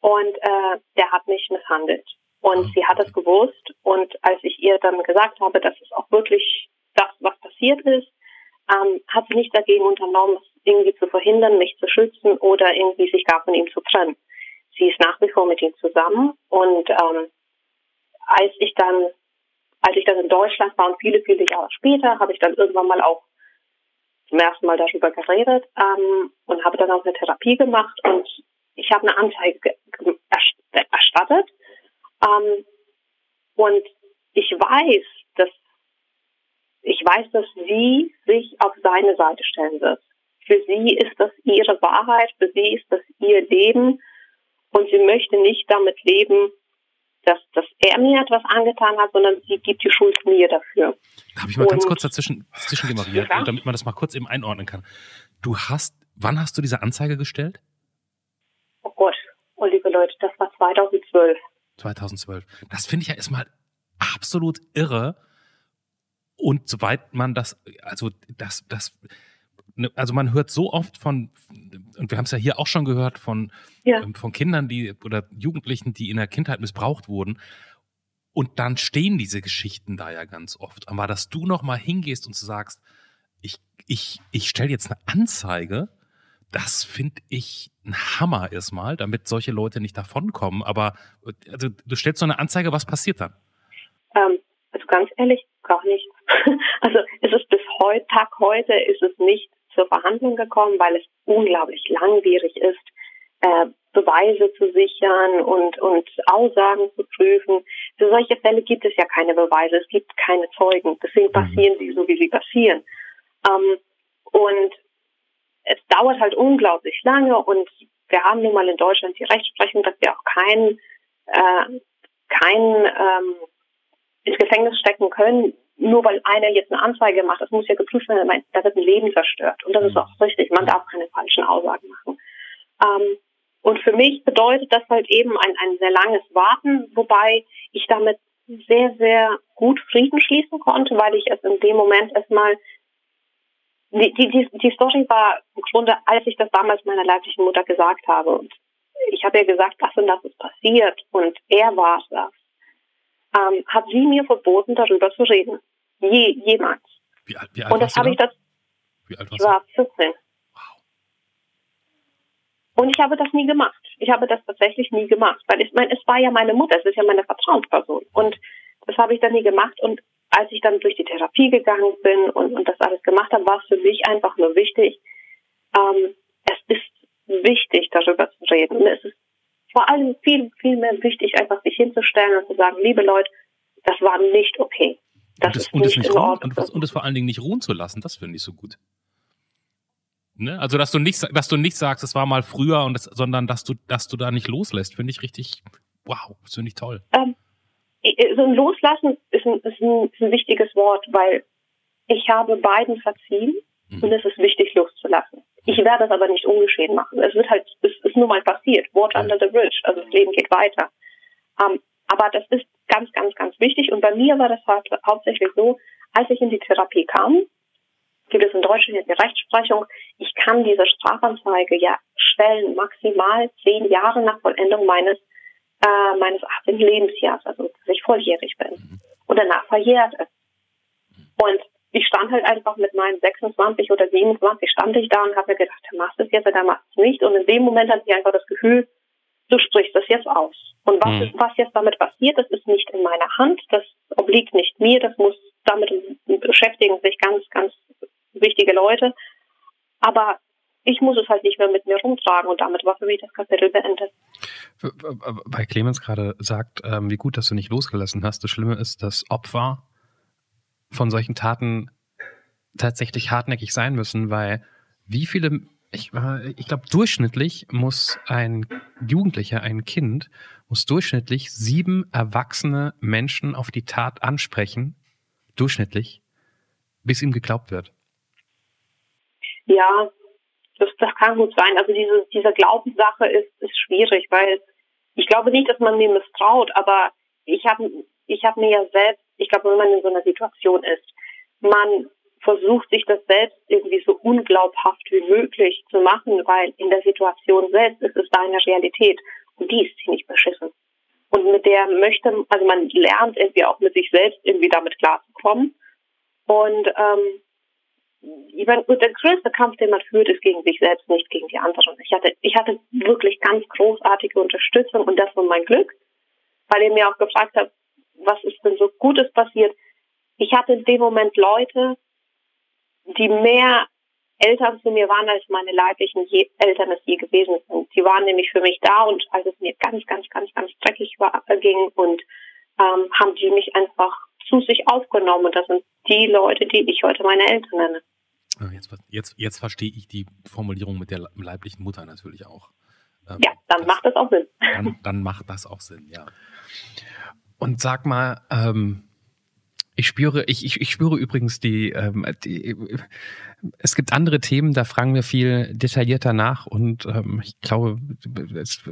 und äh, der hat mich misshandelt. Und sie hat es gewusst und als ich ihr dann gesagt habe, dass es auch wirklich das, was passiert ist, ähm, hat sie nicht dagegen unternommen, es irgendwie zu verhindern, mich zu schützen oder irgendwie sich gar von ihm zu trennen. Sie ist nach wie vor mit ihm zusammen. Und ähm, als ich dann, als ich dann in Deutschland war und viele, viele Jahre später, habe ich dann irgendwann mal auch zum ersten Mal darüber geredet ähm, und habe dann auch eine Therapie gemacht und ich habe eine Anzeige erstattet. Ähm, und ich weiß, dass ich weiß, dass sie sich auf seine Seite stellen wird. Für sie ist das ihre Wahrheit, für sie ist das ihr Leben und sie möchte nicht damit leben, dass, dass er mir etwas angetan hat, sondern sie gibt die Schuld mir dafür. Darf ich mal und, ganz kurz dazwischen, dazwischen gehen, Maria, ja? damit man das mal kurz eben einordnen kann. Du hast, wann hast du diese Anzeige gestellt? Oh Gott, oh liebe Leute, das war 2012. 2012. Das finde ich ja erstmal absolut irre. und soweit man das, also das, das, also man hört so oft von, und wir haben es ja hier auch schon gehört, von, ja. Ähm, von Kindern, die oder Jugendlichen, die in der Kindheit missbraucht wurden. Und dann stehen diese Geschichten da ja ganz oft. Aber dass du noch mal hingehst und sagst, ich, ich, ich stelle jetzt eine Anzeige, das finde ich ein Hammer erstmal, damit solche Leute nicht davonkommen. Aber also, du stellst so eine Anzeige, was passiert dann? Ähm, also ganz ehrlich, gar nichts. also es ist bis heute, Tag heute ist es nicht zur Verhandlung gekommen, weil es unglaublich langwierig ist, äh, Beweise zu sichern und, und Aussagen zu prüfen. Für solche Fälle gibt es ja keine Beweise, es gibt keine Zeugen. Deswegen mhm. passieren sie so, wie sie passieren. Ähm, und es dauert halt unglaublich lange und wir haben nun mal in Deutschland die Rechtsprechung, dass wir auch keinen äh, kein, ähm, ins Gefängnis stecken können, nur weil einer jetzt eine Anzeige macht. Das muss ja geprüft werden, da wird ein Leben zerstört. Und das ist mhm. auch richtig. Man darf keine falschen Aussagen machen. Ähm, und für mich bedeutet das halt eben ein, ein sehr langes Warten, wobei ich damit sehr, sehr gut Frieden schließen konnte, weil ich es in dem Moment erstmal die, die, die Story war im Grunde, als ich das damals meiner leiblichen Mutter gesagt habe. Und ich habe ihr gesagt, das und das ist passiert und er war das. Ähm, hat sie mir verboten, darüber zu reden. Je, jemals. Wie alt, wie alt und das habe ich das. Wie alt ich war 14. Und ich habe das nie gemacht. Ich habe das tatsächlich nie gemacht, weil ich meine, es war ja meine Mutter, es ist ja meine Vertrauensperson. Und das habe ich dann nie gemacht. Und als ich dann durch die Therapie gegangen bin und, und das alles gemacht habe, war es für mich einfach nur wichtig. Ähm, es ist wichtig, darüber zu reden. Und es ist vor allem viel, viel mehr wichtig, einfach sich hinzustellen und zu sagen, liebe Leute, das war nicht okay. Das und, das, ist und, nicht nicht ruhen, und, und es vor allen Dingen nicht ruhen zu lassen, das finde ich so gut. Ne? Also, dass du nicht, dass du nicht sagst, es war mal früher, und das, sondern dass du, dass du da nicht loslässt, finde ich richtig, wow, das finde ich toll. Ähm, so ein Loslassen ist ein, ist, ein, ist ein wichtiges Wort, weil ich habe beiden verziehen mhm. und es ist wichtig loszulassen. Ich werde es aber nicht ungeschehen machen. Es wird halt, es ist nur mal passiert. Water under the bridge. Also das Leben geht weiter. Ähm, aber das ist ganz, ganz, ganz wichtig. Und bei mir war das halt hauptsächlich so, als ich in die Therapie kam, gibt es in Deutschland jetzt die Rechtsprechung, ich kann diese Strafanzeige ja stellen, maximal zehn Jahre nach Vollendung meines, äh, meines 18. Lebensjahres, also dass ich volljährig bin. Mhm. Und danach verjährt es. Und ich stand halt einfach mit meinen 26 oder 27, stand ich da und habe mir gedacht, du machst es jetzt oder machst es nicht. Und in dem Moment hatte ich einfach das Gefühl, du sprichst das jetzt aus. Und was, mhm. ist, was jetzt damit passiert, das ist nicht in meiner Hand, das obliegt nicht mir, das muss damit beschäftigen sich ganz, ganz wichtige Leute. Aber ich muss es halt nicht mehr mit mir rumtragen und damit war für mich das Kapitel beendet. Weil Clemens gerade sagt, ähm, wie gut, dass du nicht losgelassen hast. Das Schlimme ist, dass Opfer von solchen Taten tatsächlich hartnäckig sein müssen, weil wie viele, ich, ich glaube, durchschnittlich muss ein Jugendlicher, ein Kind, muss durchschnittlich sieben erwachsene Menschen auf die Tat ansprechen, durchschnittlich, bis ihm geglaubt wird. Ja, das, das kann gut sein. Also diese, diese Glaubenssache ist, ist schwierig, weil ich glaube nicht, dass man mir misstraut, aber ich habe ich hab mir ja selbst ich glaube, wenn man in so einer Situation ist, man versucht sich das selbst irgendwie so unglaubhaft wie möglich zu machen, weil in der Situation selbst ist es deine Realität und die ist ziemlich beschissen. Und mit der möchte, also man lernt irgendwie auch mit sich selbst irgendwie damit klarzukommen. Und ähm, ich meine, der größte Kampf, den man führt, ist gegen sich selbst, nicht gegen die anderen. Ich hatte, ich hatte wirklich ganz großartige Unterstützung und das war mein Glück, weil ihr mir auch gefragt habt, was ist denn so Gutes passiert? Ich hatte in dem Moment Leute, die mehr Eltern zu mir waren, als meine leiblichen je Eltern es je gewesen sind. Die waren nämlich für mich da und als es mir ganz, ganz, ganz, ganz dreckig war, ging und ähm, haben die mich einfach zu sich aufgenommen. Und das sind die Leute, die ich heute meine Eltern nenne. Ah, jetzt, jetzt, jetzt verstehe ich die Formulierung mit der leiblichen Mutter natürlich auch. Ähm, ja, dann das, macht das auch Sinn. Dann, dann macht das auch Sinn, ja. Und sag mal, ähm, Ich spüre, ich, ich, ich spüre übrigens die, ähm, die, es gibt andere Themen, da fragen wir viel detaillierter nach und ähm, ich glaube, es,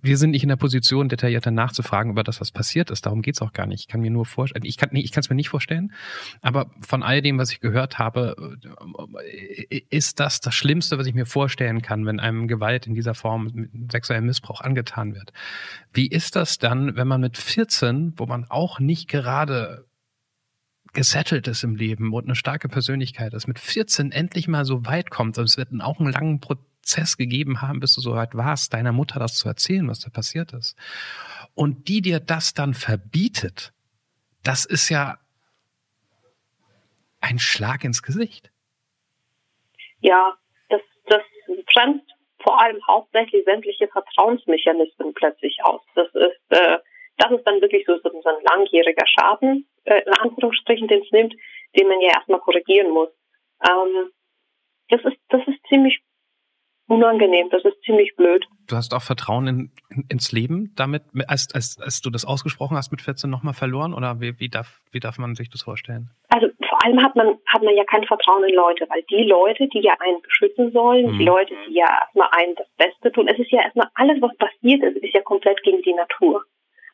wir sind nicht in der Position, detaillierter nachzufragen über das, was passiert ist. Darum geht's auch gar nicht. Ich kann mir nur vorstellen, ich kann ich kann es mir nicht vorstellen, aber von all dem, was ich gehört habe, ist das das Schlimmste, was ich mir vorstellen kann, wenn einem Gewalt in dieser Form, sexuellem Missbrauch angetan wird. Wie ist das dann, wenn man mit 14, wo man auch nicht gerade gesettelt ist im Leben und eine starke Persönlichkeit ist, mit 14 endlich mal so weit kommt, und es wird auch einen langen Prozess gegeben haben, bis du so weit warst, deiner Mutter das zu erzählen, was da passiert ist. Und die dir das dann verbietet, das ist ja ein Schlag ins Gesicht. Ja, das, das bremst vor allem hauptsächlich sämtliche Vertrauensmechanismen plötzlich aus. Das ist, äh, das ist dann wirklich so, so ein langjähriger Schaden, äh, in Anführungsstrichen, den es nimmt, den man ja erstmal korrigieren muss. Ähm, das ist, das ist ziemlich unangenehm, das ist ziemlich blöd. Du hast auch Vertrauen in, in, ins Leben damit, als, als, als du das ausgesprochen hast mit 14 nochmal verloren oder wie, wie, darf, wie darf man sich das vorstellen? Also vor allem hat man, hat man ja kein Vertrauen in Leute, weil die Leute, die ja einen beschützen sollen, mhm. die Leute, die ja erstmal einen das Beste tun, es ist ja erstmal alles, was passiert ist, ist ja komplett gegen die Natur.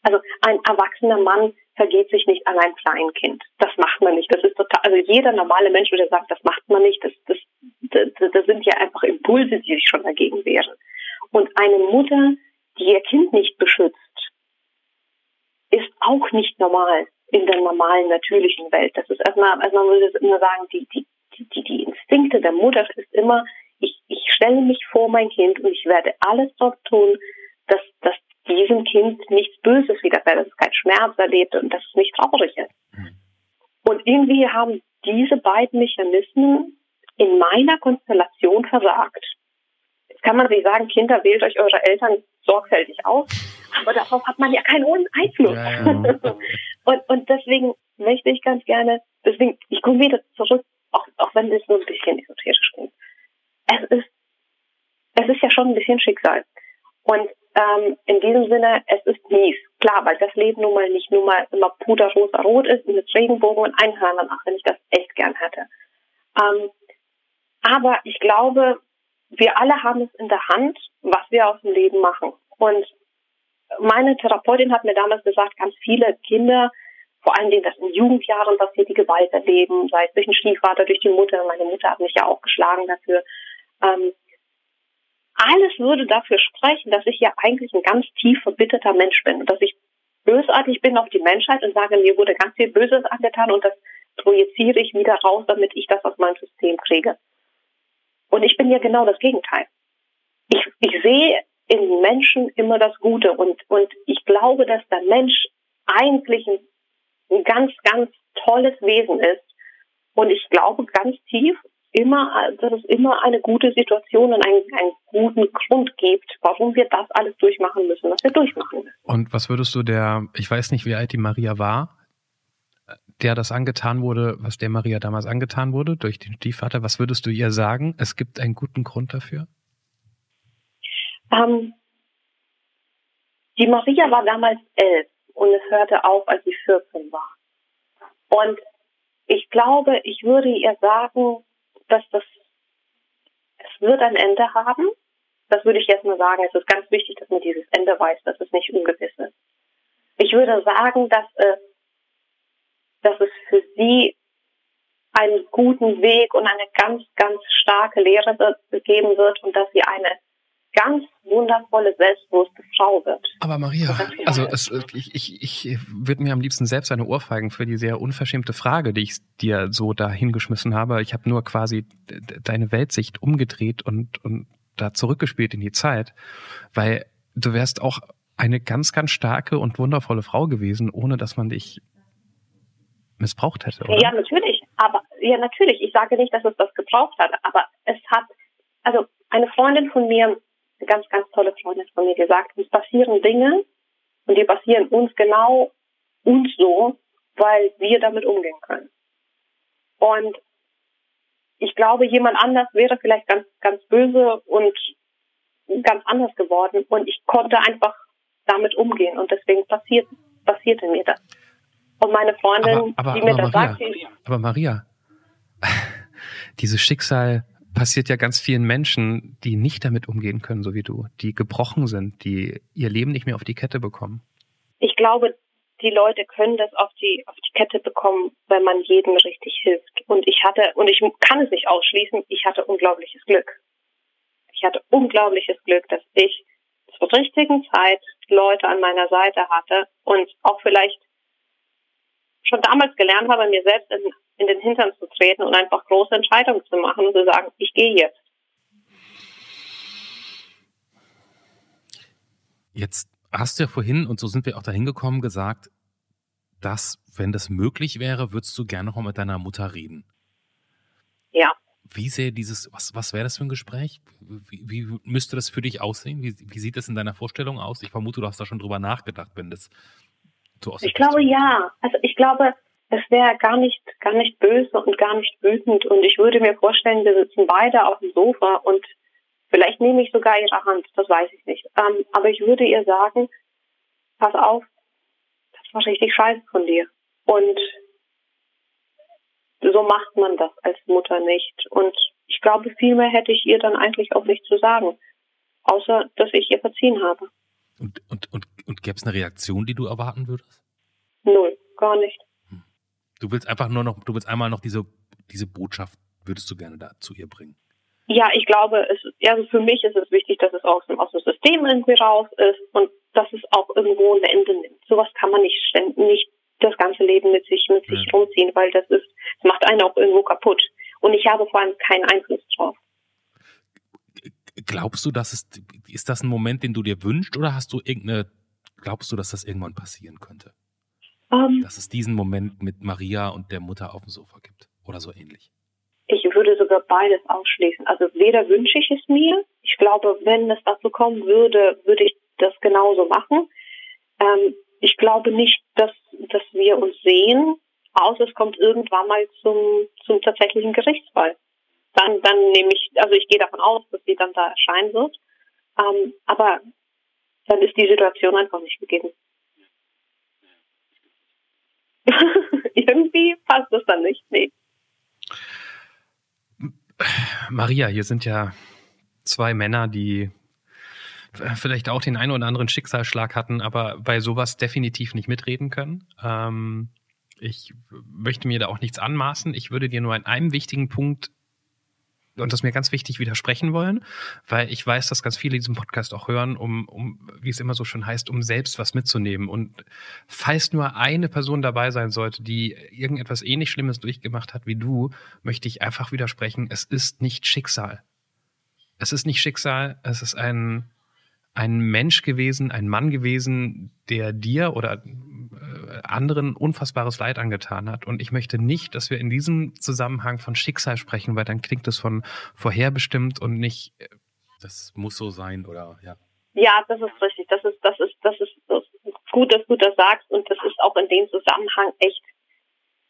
Also ein erwachsener Mann vergeht sich nicht an ein Kleinkind. Das macht man nicht. Das ist total, also jeder normale Mensch würde sagen, das macht man nicht. Das, das, das, das sind ja einfach Impulse, die sich schon dagegen wehren. Und eine Mutter, die ihr Kind nicht beschützt, ist auch nicht normal in der normalen, natürlichen Welt. Das ist erstmal, also man würde immer sagen, die, die, die, die Instinkte der Mutter ist immer, ich, ich stelle mich vor mein Kind und ich werde alles dort tun, dass, dass diesem Kind nichts Böses widerfährt, dass es keinen Schmerz erlebt und dass es nicht traurig ist. Mhm. Und irgendwie haben diese beiden Mechanismen in meiner Konstellation versagt. Jetzt kann man sich sagen, Kinder, wählt euch eure Eltern sorgfältig aus, aber darauf hat man ja keinen Einfluss. Ja, ja. und, und deswegen möchte ich ganz gerne, deswegen, ich komme wieder zurück, auch, auch wenn das so ein bisschen esoterisch klingt. Es ist, es ist ja schon ein bisschen Schicksal. Und ähm, in diesem Sinne, es ist mies. Klar, weil das Leben nun mal nicht nur mal immer puderrosa rot ist mit Regenbogen und Einhörnern, auch wenn ich das echt gern hätte. Ähm, aber ich glaube, wir alle haben es in der Hand, was wir aus dem Leben machen. Und meine Therapeutin hat mir damals gesagt, ganz viele Kinder, vor allen Dingen, das in Jugendjahren passiert, die Gewalt erleben, sei es durch den Stiefvater, durch die Mutter. Meine Mutter hat mich ja auch geschlagen dafür. Ähm, alles würde dafür sprechen, dass ich ja eigentlich ein ganz tief verbitterter Mensch bin und dass ich bösartig bin auf die Menschheit und sage, mir wurde ganz viel Böses angetan und das projiziere ich wieder raus, damit ich das aus meinem System kriege. Und ich bin ja genau das Gegenteil. Ich, ich sehe in Menschen immer das Gute und, und ich glaube, dass der Mensch eigentlich ein, ein ganz, ganz tolles Wesen ist. Und ich glaube ganz tief, immer, dass es immer eine gute Situation und einen, einen guten Grund gibt, warum wir das alles durchmachen müssen, was wir durchmachen müssen. Und was würdest du der, ich weiß nicht, wie alt die Maria war, der das angetan wurde, was der Maria damals angetan wurde durch den Stiefvater, was würdest du ihr sagen? Es gibt einen guten Grund dafür? Ähm, die Maria war damals elf und es hörte auf, als sie 14 war. Und ich glaube, ich würde ihr sagen, dass das, es wird ein Ende haben. Das würde ich jetzt mal sagen. Es ist ganz wichtig, dass man dieses Ende weiß, dass es nicht ungewiss ist. Ich würde sagen, dass es, dass es für sie einen guten Weg und eine ganz, ganz starke Lehre geben wird und dass sie eine ganz wundervolle, selbstbewusste Frau wird. Aber Maria, also es, ich, ich, ich würde mir am liebsten selbst eine Ohrfeigen für die sehr unverschämte Frage, die ich dir so da hingeschmissen habe. Ich habe nur quasi deine Weltsicht umgedreht und, und da zurückgespielt in die Zeit, weil du wärst auch eine ganz, ganz starke und wundervolle Frau gewesen, ohne dass man dich missbraucht hätte, oder? Ja, natürlich. Aber ja, natürlich. Ich sage nicht, dass es das gebraucht hat, aber es hat, also eine Freundin von mir eine ganz, ganz tolle Freundin von mir gesagt, uns passieren Dinge und die passieren uns genau uns so, weil wir damit umgehen können. Und ich glaube, jemand anders wäre vielleicht ganz, ganz böse und ganz anders geworden und ich konnte einfach damit umgehen und deswegen passiert, passierte mir das. Und meine Freundin, aber, aber, die mir aber das Maria, sagt, die, aber Maria, dieses Schicksal passiert ja ganz vielen Menschen, die nicht damit umgehen können, so wie du, die gebrochen sind, die ihr Leben nicht mehr auf die Kette bekommen. ich glaube, die Leute können das auf die, auf die Kette bekommen, wenn man jedem richtig hilft. Und ich hatte, und ich kann es nicht ausschließen, ich hatte unglaubliches Glück. Ich hatte unglaubliches Glück, dass ich zur richtigen Zeit Leute an meiner Seite hatte und auch vielleicht schon damals gelernt habe, mir selbst in, in den Hintern zu treten und einfach große Entscheidungen zu machen und zu sagen, ich gehe jetzt. Jetzt hast du ja vorhin, und so sind wir auch dahin gekommen, gesagt, dass, wenn das möglich wäre, würdest du gerne noch mal mit deiner Mutter reden. Ja. Wie sähe dieses, was, was wäre das für ein Gespräch? Wie, wie müsste das für dich aussehen? Wie, wie sieht das in deiner Vorstellung aus? Ich vermute, du hast da schon drüber nachgedacht, wenn das so. Ich glaube ja. Also ich glaube, es wäre gar nicht, gar nicht böse und gar nicht wütend. Und ich würde mir vorstellen, wir sitzen beide auf dem Sofa und vielleicht nehme ich sogar ihre Hand, das weiß ich nicht. Ähm, aber ich würde ihr sagen, pass auf, das war richtig scheiße von dir. Und so macht man das als Mutter nicht. Und ich glaube, viel mehr hätte ich ihr dann eigentlich auch nicht zu sagen. Außer, dass ich ihr verziehen habe. Und, und, und, und gäbe es eine Reaktion, die du erwarten würdest? Null, gar nicht. Du willst einfach nur noch, du willst einmal noch diese, diese Botschaft, würdest du gerne da zu ihr bringen. Ja, ich glaube, es, also für mich ist es wichtig, dass es aus dem, aus dem System irgendwie raus ist und dass es auch irgendwo ein Ende nimmt. Sowas kann man nicht nicht das ganze Leben mit sich, mit sich Ja. rumziehen, weil das ist, das macht einen auch irgendwo kaputt. Und ich habe vor allem keinen Einfluss drauf. Glaubst du, dass es, ist das ein Moment, den du dir wünschst oder hast du irgendeine, glaubst du, dass das irgendwann passieren könnte? Ähm, Dass es diesen Moment mit Maria und der Mutter auf dem Sofa gibt oder so ähnlich? ich würde sogar beides ausschließen. Also weder wünsche ich es mir. Ich glaube, wenn es dazu kommen würde, würde ich das genauso machen. Ähm, ich glaube nicht, dass, dass wir uns sehen, außer es kommt irgendwann mal zum, zum tatsächlichen Gerichtsfall. Dann, dann nehme ich, also ich gehe davon aus, dass sie dann da erscheinen wird. Ähm, aber dann ist die Situation einfach nicht gegeben. Irgendwie passt das dann nicht. Nee. Maria, hier sind ja zwei Männer, die vielleicht auch den einen oder anderen Schicksalsschlag hatten, aber bei sowas definitiv nicht mitreden können. Ähm, ich möchte mir da auch nichts anmaßen. Ich würde dir nur an einem wichtigen Punkt und das mir ganz wichtig widersprechen wollen, weil ich weiß, dass ganz viele diesen Podcast auch hören, um, um, wie es immer so schön heißt, um selbst was mitzunehmen. Und falls nur eine Person dabei sein sollte, die irgendetwas ähnlich Schlimmes durchgemacht hat wie du, möchte ich einfach widersprechen, es ist nicht Schicksal. Es ist nicht Schicksal, es ist ein, ein Mensch gewesen, ein Mann gewesen, der dir oder anderen unfassbares Leid angetan hat. Und ich möchte nicht, dass wir in diesem Zusammenhang von Schicksal sprechen, weil dann klingt es von vorherbestimmt und nicht. äh, Das muss so sein oder ja. Ja, das ist richtig. Das ist, das ist, das ist, das ist gut, dass du das sagst und das ist auch in dem Zusammenhang echt,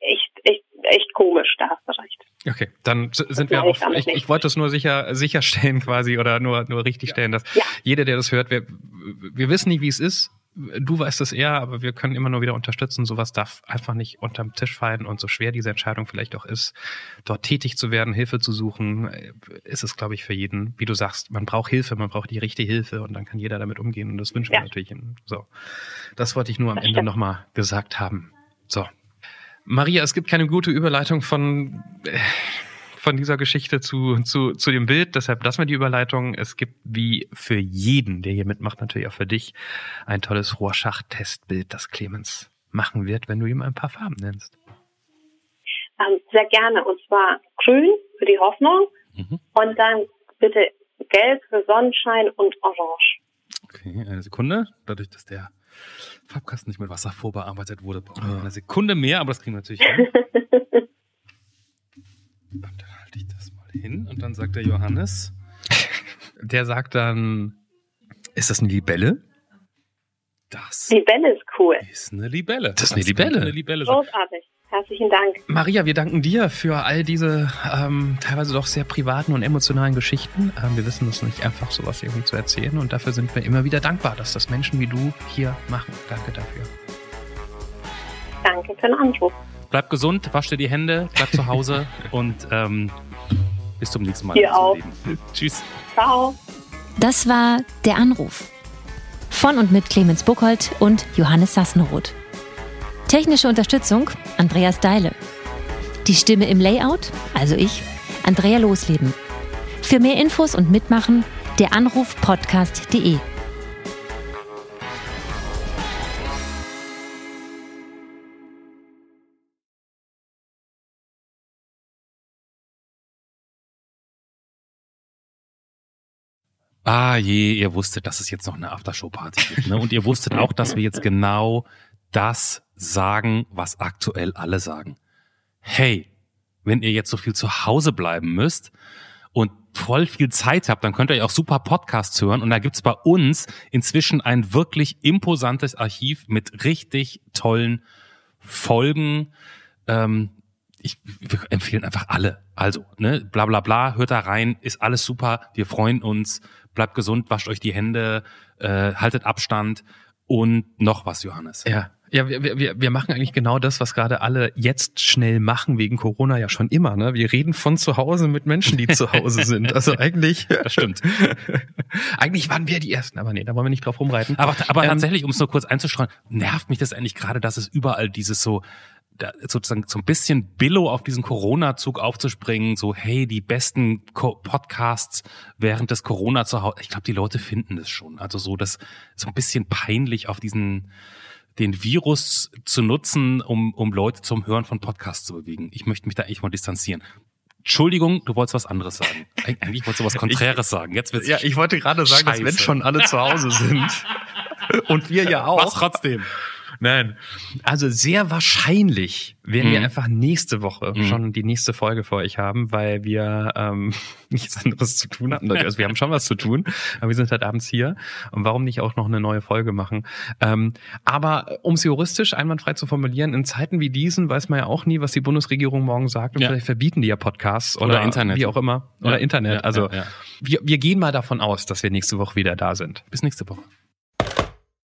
echt, echt, echt komisch. Da hast du recht. Okay, dann sind wir meine auf. ich Ich, wollte es nur sicher sicherstellen quasi oder nur nur richtig stellen, dass Ja. jeder, der das hört, wir, wir wissen nicht, wie es ist. Du weißt es eher, aber wir können immer nur wieder unterstützen. Sowas darf einfach nicht unterm Tisch fallen und so schwer diese Entscheidung vielleicht auch ist, dort tätig zu werden, Hilfe zu suchen, äh, ist es, glaube ich, für jeden. Wie du sagst, man braucht Hilfe, man braucht die richtige Hilfe und dann kann jeder damit umgehen und das wünschen Ja. wir natürlich. So, das wollte ich nur am Ende nochmal gesagt haben. So, Maria, es gibt keine gute Überleitung von äh, von dieser Geschichte zu, zu, zu dem Bild. Deshalb lassen wir die Überleitung. Es gibt wie für jeden, der hier mitmacht, natürlich auch für dich, ein tolles Rorschach-Testbild, das Clemens machen wird, wenn du ihm ein paar Farben nennst. Ähm, sehr gerne. Und zwar grün für die Hoffnung Mhm. und dann bitte gelb für Sonnenschein und orange. Okay, eine Sekunde. Dadurch, dass der Farbkasten nicht mit Wasser vorbearbeitet wurde, brauchen wir eine Sekunde mehr, aber das kriegen wir natürlich hin. Und dann halte ich das mal hin und dann sagt der Johannes. Der sagt dann, ist das eine Libelle? Das Die Bälle ist cool. ist eine Libelle. Das ist eine Libelle. Eine Libelle. Großartig. Herzlichen Dank. Maria, wir danken dir für all diese ähm, teilweise doch sehr privaten und emotionalen Geschichten. Ähm, wir wissen es nicht einfach, sowas irgendwie zu erzählen und dafür sind wir immer wieder dankbar, dass das Menschen wie du hier machen. Danke dafür. Danke für den Anruf. Bleib gesund, wasch dir die Hände, bleib zu Hause und ähm, bis zum nächsten Mal. Dir auch. Tschüss. Ciao. Das war Der Anruf. Von und mit Clemens Buchholz und Johannes Sassenroth. Technische Unterstützung Andreas Deile. Die Stimme im Layout, also ich, Andrea Losleben. Für mehr Infos und Mitmachen der Anrufpodcast.de. Ah je, ihr wusstet, dass es jetzt noch eine Aftershow-Party gibt. Ne? Und ihr wusstet auch, dass wir jetzt genau das sagen, was aktuell alle sagen. Hey, wenn ihr jetzt so viel zu Hause bleiben müsst und voll viel Zeit habt, dann könnt ihr auch super Podcasts hören. Und da gibt's bei uns inzwischen ein wirklich imposantes Archiv mit richtig tollen Folgen. Ähm, ich wir empfehlen einfach alle. Also, ne, bla bla bla, hört da rein, ist alles super. Wir freuen uns. Bleibt gesund, wascht euch die Hände, äh, haltet Abstand und noch was, Johannes. Ja. Ja, wir, wir, wir machen eigentlich genau das, was gerade alle jetzt schnell machen, wegen Corona ja schon immer. Ne? Wir reden von zu Hause mit Menschen, die zu Hause sind. Also eigentlich. Das stimmt. eigentlich waren wir die Ersten, aber nee, da wollen wir nicht drauf rumreiten. Aber, aber Ähm, tatsächlich, um es nur kurz einzustreuen, nervt mich das eigentlich gerade, dass es überall dieses so, da, sozusagen so ein bisschen Billo auf diesen Corona-Zug aufzuspringen, so hey, die besten Co Podcasts während des Corona zu Hause. Ich glaube, die Leute finden das schon. Also so das so ein bisschen peinlich auf diesen den Virus zu nutzen, um, um Leute zum Hören von Podcasts zu bewegen. Ich möchte mich da echt mal distanzieren. Entschuldigung, du wolltest was anderes sagen. Eig- Eigentlich wolltest du was Konträres sagen. Jetzt wird's Ja, ich wollte gerade sagen, dass Scheiße. wenn schon alle zu Hause sind und wir ja auch. was trotzdem. Nein. Also sehr wahrscheinlich werden wir Mhm. einfach nächste Woche Mhm. schon die nächste Folge für euch haben, weil wir ähm, nichts anderes zu tun hatten. Also wir haben schon was zu tun, aber wir sind halt abends hier. Und warum nicht auch noch eine neue Folge machen? Ähm, aber um es juristisch einwandfrei zu formulieren, in Zeiten wie diesen weiß man ja auch nie, was die Bundesregierung morgen sagt. Und Ja. vielleicht verbieten die ja Podcasts oder, Oder Internet. Wie auch immer. Oder Ja. Internet. Also ja. Wir, wir gehen mal davon aus, dass wir nächste Woche wieder da sind. Bis nächste Woche.